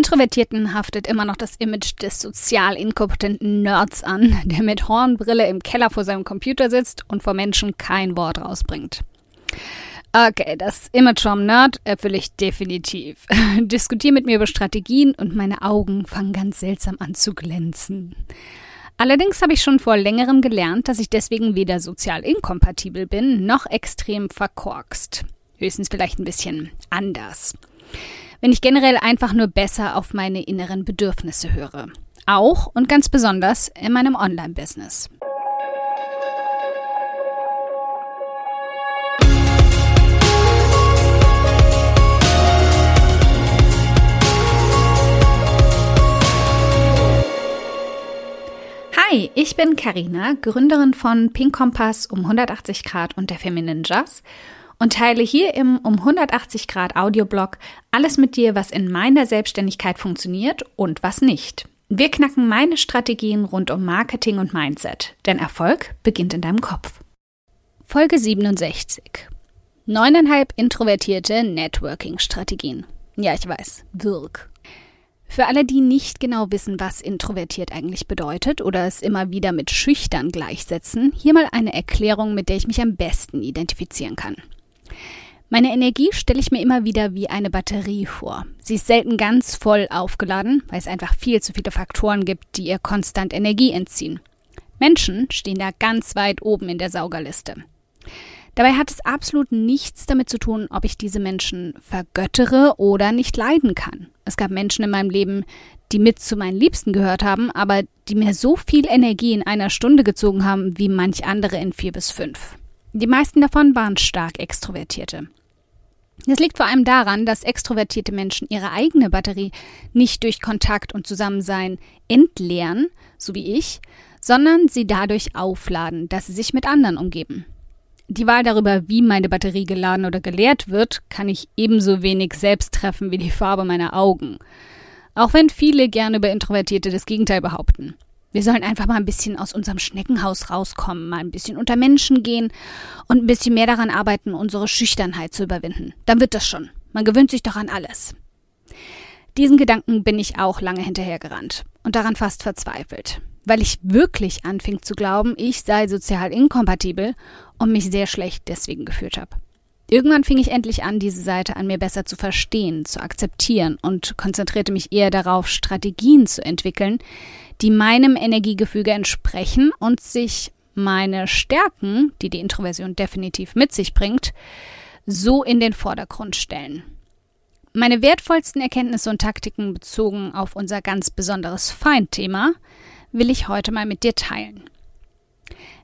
Introvertierten haftet immer noch das Image des sozial inkompetenten Nerds an, der mit Hornbrille im Keller vor seinem Computer sitzt und vor Menschen kein Wort rausbringt. Okay, das Image vom Nerd erfülle ich definitiv. Diskutier mit mir über Strategien und meine Augen fangen ganz seltsam an zu glänzen. Allerdings habe ich schon vor längerem gelernt, dass ich deswegen weder sozial inkompatibel bin, noch extrem verkorkst. Höchstens vielleicht ein bisschen anders wenn ich generell einfach nur besser auf meine inneren Bedürfnisse höre. Auch und ganz besonders in meinem Online-Business. Hi, ich bin Karina, Gründerin von Pink Kompass um 180 Grad und der Feminine Jazz und teile hier im um 180 Grad Audioblog alles mit dir, was in meiner Selbstständigkeit funktioniert und was nicht. Wir knacken meine Strategien rund um Marketing und Mindset, denn Erfolg beginnt in deinem Kopf. Folge 67. Neuneinhalb introvertierte Networking-Strategien. Ja, ich weiß, wirk. Für alle, die nicht genau wissen, was introvertiert eigentlich bedeutet oder es immer wieder mit schüchtern gleichsetzen, hier mal eine Erklärung, mit der ich mich am besten identifizieren kann. Meine Energie stelle ich mir immer wieder wie eine Batterie vor. Sie ist selten ganz voll aufgeladen, weil es einfach viel zu viele Faktoren gibt, die ihr konstant Energie entziehen. Menschen stehen da ganz weit oben in der Saugerliste. Dabei hat es absolut nichts damit zu tun, ob ich diese Menschen vergöttere oder nicht leiden kann. Es gab Menschen in meinem Leben, die mit zu meinen Liebsten gehört haben, aber die mir so viel Energie in einer Stunde gezogen haben wie manch andere in vier bis fünf. Die meisten davon waren stark Extrovertierte. Das liegt vor allem daran, dass extrovertierte Menschen ihre eigene Batterie nicht durch Kontakt und Zusammensein entleeren, so wie ich, sondern sie dadurch aufladen, dass sie sich mit anderen umgeben. Die Wahl darüber, wie meine Batterie geladen oder geleert wird, kann ich ebenso wenig selbst treffen wie die Farbe meiner Augen. Auch wenn viele gerne über Introvertierte das Gegenteil behaupten. Wir sollen einfach mal ein bisschen aus unserem Schneckenhaus rauskommen, mal ein bisschen unter Menschen gehen und ein bisschen mehr daran arbeiten, unsere Schüchternheit zu überwinden. Dann wird das schon. Man gewöhnt sich doch an alles. Diesen Gedanken bin ich auch lange hinterhergerannt und daran fast verzweifelt, weil ich wirklich anfing zu glauben, ich sei sozial inkompatibel und mich sehr schlecht deswegen gefühlt habe. Irgendwann fing ich endlich an, diese Seite an mir besser zu verstehen, zu akzeptieren und konzentrierte mich eher darauf, Strategien zu entwickeln, die meinem Energiegefüge entsprechen und sich meine Stärken, die die Introversion definitiv mit sich bringt, so in den Vordergrund stellen. Meine wertvollsten Erkenntnisse und Taktiken bezogen auf unser ganz besonderes Feindthema will ich heute mal mit dir teilen.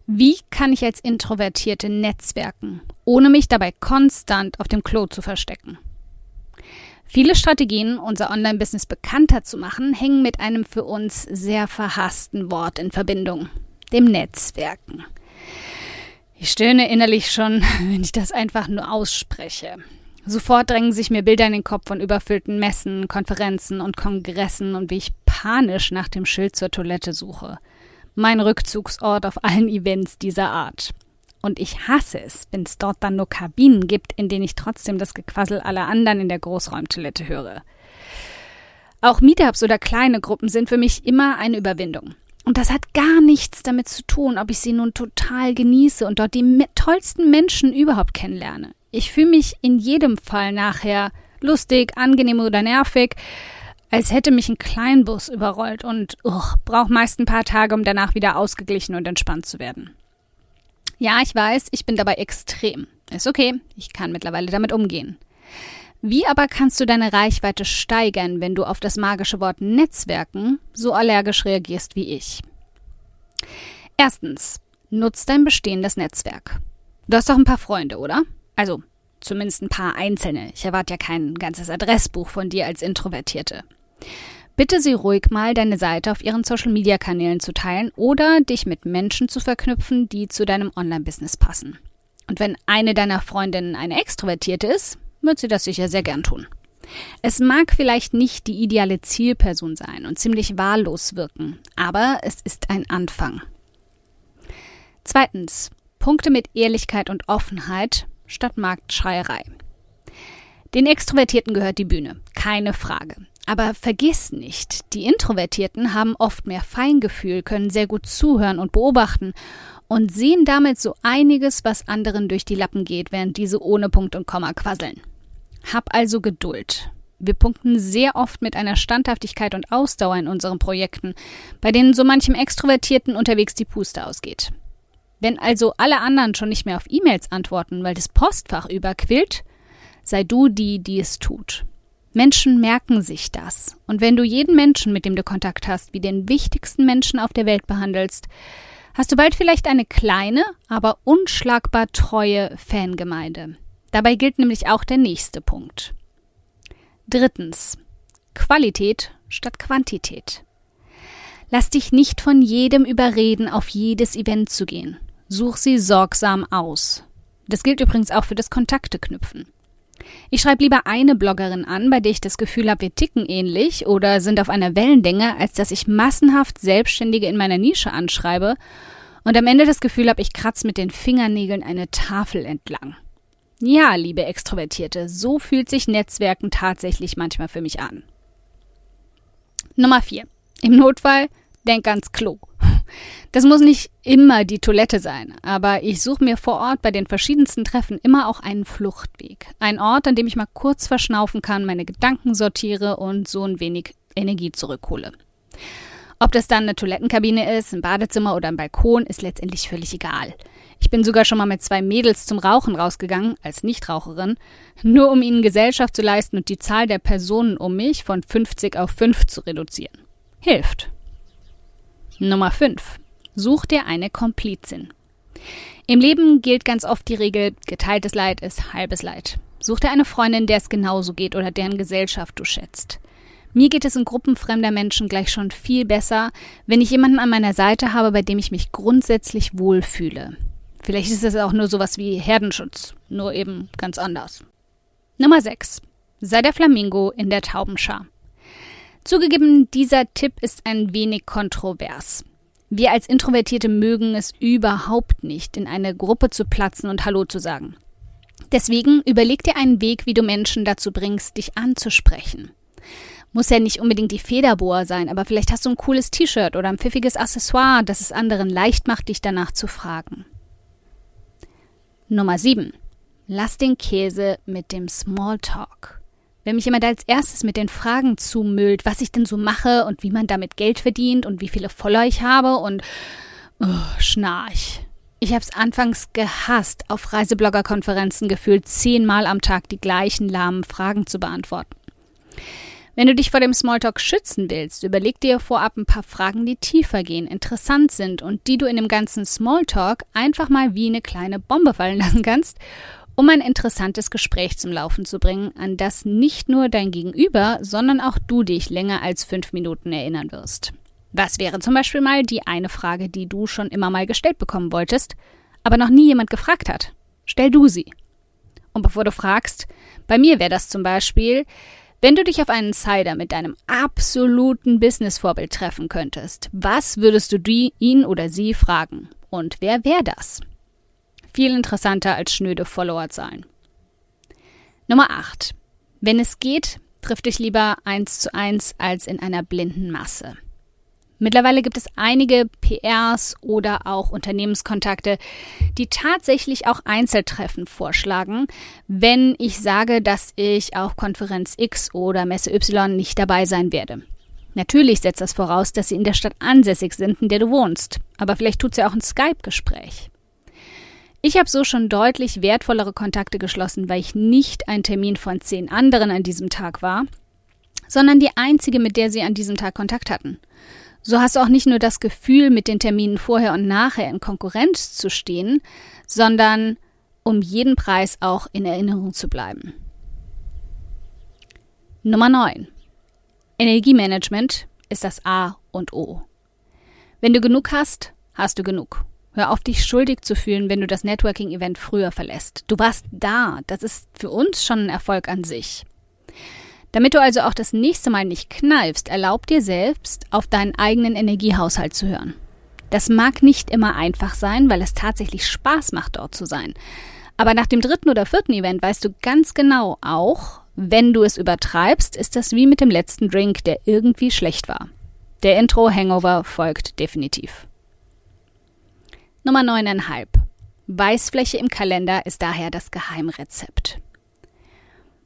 Wie kann ich als Introvertierte netzwerken, ohne mich dabei konstant auf dem Klo zu verstecken? Viele Strategien, unser Online-Business bekannter zu machen, hängen mit einem für uns sehr verhassten Wort in Verbindung, dem Netzwerken. Ich stöhne innerlich schon, wenn ich das einfach nur ausspreche. Sofort drängen sich mir Bilder in den Kopf von überfüllten Messen, Konferenzen und Kongressen und wie ich panisch nach dem Schild zur Toilette suche. Mein Rückzugsort auf allen Events dieser Art. Und ich hasse es, wenn es dort dann nur Kabinen gibt, in denen ich trotzdem das Gequassel aller anderen in der Großräumtoilette höre. Auch Meetups oder kleine Gruppen sind für mich immer eine Überwindung. Und das hat gar nichts damit zu tun, ob ich sie nun total genieße und dort die tollsten Menschen überhaupt kennenlerne. Ich fühle mich in jedem Fall nachher lustig, angenehm oder nervig, als hätte mich ein Kleinbus überrollt und brauche meist ein paar Tage, um danach wieder ausgeglichen und entspannt zu werden. Ja, ich weiß, ich bin dabei extrem. Ist okay, ich kann mittlerweile damit umgehen. Wie aber kannst du deine Reichweite steigern, wenn du auf das magische Wort Netzwerken so allergisch reagierst wie ich? Erstens, nutz dein bestehendes Netzwerk. Du hast doch ein paar Freunde, oder? Also, zumindest ein paar einzelne. Ich erwarte ja kein ganzes Adressbuch von dir als Introvertierte. Bitte sie ruhig mal, deine Seite auf ihren Social-Media-Kanälen zu teilen oder dich mit Menschen zu verknüpfen, die zu deinem Online-Business passen. Und wenn eine deiner Freundinnen eine Extrovertierte ist, wird sie das sicher sehr gern tun. Es mag vielleicht nicht die ideale Zielperson sein und ziemlich wahllos wirken, aber es ist ein Anfang. Zweitens, Punkte mit Ehrlichkeit und Offenheit statt Marktschreierei. Den Extrovertierten gehört die Bühne, keine Frage. Aber vergiss nicht, die Introvertierten haben oft mehr Feingefühl, können sehr gut zuhören und beobachten und sehen damit so einiges, was anderen durch die Lappen geht, während diese ohne Punkt und Komma quasseln. Hab also Geduld. Wir punkten sehr oft mit einer Standhaftigkeit und Ausdauer in unseren Projekten, bei denen so manchem Extrovertierten unterwegs die Puste ausgeht. Wenn also alle anderen schon nicht mehr auf E-Mails antworten, weil das Postfach überquillt, sei du die, die es tut. Menschen merken sich das. Und wenn du jeden Menschen, mit dem du Kontakt hast, wie den wichtigsten Menschen auf der Welt behandelst, hast du bald vielleicht eine kleine, aber unschlagbar treue Fangemeinde. Dabei gilt nämlich auch der nächste Punkt. Drittens. Qualität statt Quantität. Lass dich nicht von jedem überreden, auf jedes Event zu gehen. Such sie sorgsam aus. Das gilt übrigens auch für das Kontakte knüpfen. Ich schreibe lieber eine Bloggerin an, bei der ich das Gefühl habe, wir ticken ähnlich oder sind auf einer Wellenlänge, als dass ich massenhaft Selbstständige in meiner Nische anschreibe und am Ende das Gefühl habe, ich kratze mit den Fingernägeln eine Tafel entlang. Ja, liebe Extrovertierte, so fühlt sich Netzwerken tatsächlich manchmal für mich an. Nummer 4. Im Notfall denk ans Klo. Das muss nicht immer die Toilette sein, aber ich suche mir vor Ort bei den verschiedensten Treffen immer auch einen Fluchtweg. Ein Ort, an dem ich mal kurz verschnaufen kann, meine Gedanken sortiere und so ein wenig Energie zurückhole. Ob das dann eine Toilettenkabine ist, ein Badezimmer oder ein Balkon, ist letztendlich völlig egal. Ich bin sogar schon mal mit zwei Mädels zum Rauchen rausgegangen, als Nichtraucherin, nur um ihnen Gesellschaft zu leisten und die Zahl der Personen um mich von 50 auf 5 zu reduzieren. Hilft. Nummer 5. Such dir eine Komplizin. Im Leben gilt ganz oft die Regel, geteiltes Leid ist halbes Leid. Such dir eine Freundin, der es genauso geht oder deren Gesellschaft du schätzt. Mir geht es in Gruppen fremder Menschen gleich schon viel besser, wenn ich jemanden an meiner Seite habe, bei dem ich mich grundsätzlich wohlfühle. Vielleicht ist es auch nur sowas wie Herdenschutz, nur eben ganz anders. Nummer 6. Sei der Flamingo in der Taubenschar. Zugegeben, dieser Tipp ist ein wenig kontrovers. Wir als Introvertierte mögen es überhaupt nicht, in eine Gruppe zu platzen und Hallo zu sagen. Deswegen überleg dir einen Weg, wie du Menschen dazu bringst, dich anzusprechen. Muss ja nicht unbedingt die Federbohr sein, aber vielleicht hast du ein cooles T-Shirt oder ein pfiffiges Accessoire, das es anderen leicht macht, dich danach zu fragen. Nummer 7. Lass den Käse mit dem Smalltalk. Wenn mich jemand als erstes mit den Fragen zumüllt, was ich denn so mache und wie man damit Geld verdient und wie viele Follower ich habe und oh, schnarch. Ich habe es anfangs gehasst, auf Reiseblogger-Konferenzen gefühlt zehnmal am Tag die gleichen lahmen Fragen zu beantworten. Wenn du dich vor dem Smalltalk schützen willst, überleg dir vorab ein paar Fragen, die tiefer gehen, interessant sind und die du in dem ganzen Smalltalk einfach mal wie eine kleine Bombe fallen lassen kannst um ein interessantes Gespräch zum Laufen zu bringen, an das nicht nur dein Gegenüber, sondern auch du dich länger als fünf Minuten erinnern wirst. Was wäre zum Beispiel mal die eine Frage, die du schon immer mal gestellt bekommen wolltest, aber noch nie jemand gefragt hat? Stell du sie. Und bevor du fragst, bei mir wäre das zum Beispiel, wenn du dich auf einen Cider mit deinem absoluten Business-Vorbild treffen könntest, was würdest du die, ihn oder sie fragen? Und wer wäre das? Viel interessanter als schnöde Followerzahlen. Nummer 8. Wenn es geht, triff dich lieber eins zu eins als in einer blinden Masse. Mittlerweile gibt es einige PRs oder auch Unternehmenskontakte, die tatsächlich auch Einzeltreffen vorschlagen, wenn ich sage, dass ich auf Konferenz X oder Messe Y nicht dabei sein werde. Natürlich setzt das voraus, dass sie in der Stadt ansässig sind, in der du wohnst. Aber vielleicht tut sie auch ein Skype-Gespräch. Ich habe so schon deutlich wertvollere Kontakte geschlossen, weil ich nicht ein Termin von zehn anderen an diesem Tag war, sondern die einzige, mit der sie an diesem Tag Kontakt hatten. So hast du auch nicht nur das Gefühl, mit den Terminen vorher und nachher in Konkurrenz zu stehen, sondern um jeden Preis auch in Erinnerung zu bleiben. Nummer 9. Energiemanagement ist das A und O. Wenn du genug hast, hast du genug. Hör auf, dich schuldig zu fühlen, wenn du das Networking-Event früher verlässt. Du warst da. Das ist für uns schon ein Erfolg an sich. Damit du also auch das nächste Mal nicht kneifst, erlaub dir selbst, auf deinen eigenen Energiehaushalt zu hören. Das mag nicht immer einfach sein, weil es tatsächlich Spaß macht, dort zu sein. Aber nach dem dritten oder vierten Event weißt du ganz genau auch, Wenn du es übertreibst, ist das wie mit dem letzten Drink, der irgendwie schlecht war. Der Intro-Hangover folgt definitiv. Nummer 9,5. Weißfläche im Kalender ist daher das Geheimrezept.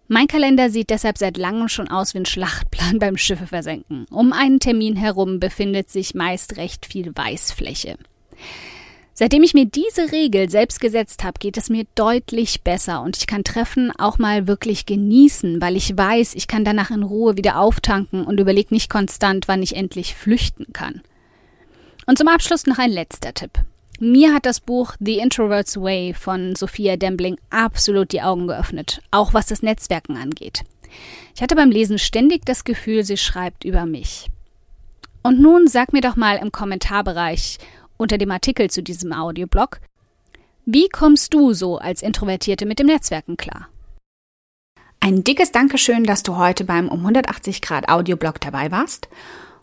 Mein Kalender sieht deshalb seit langem schon aus wie ein Schlachtplan beim Schiffe versenken. Um einen Termin herum befindet sich meist recht viel Weißfläche. Seitdem ich mir diese Regel selbst gesetzt habe, geht es mir deutlich besser und ich kann Treffen auch mal wirklich genießen, weil ich weiß, ich kann danach in Ruhe wieder auftanken und überlege nicht konstant, wann ich endlich flüchten kann. Und zum Abschluss noch ein letzter Tipp. Mir hat das Buch The Introvert's Way von Sophia Dembling absolut die Augen geöffnet, auch was das Netzwerken angeht. Ich hatte beim Lesen ständig das Gefühl, sie schreibt über mich. Und nun sag mir doch mal im Kommentarbereich unter dem Artikel zu diesem Audioblog, wie kommst du so als Introvertierte mit dem Netzwerken klar? Ein dickes Dankeschön, dass du heute beim um 180 Grad Audioblog dabei warst.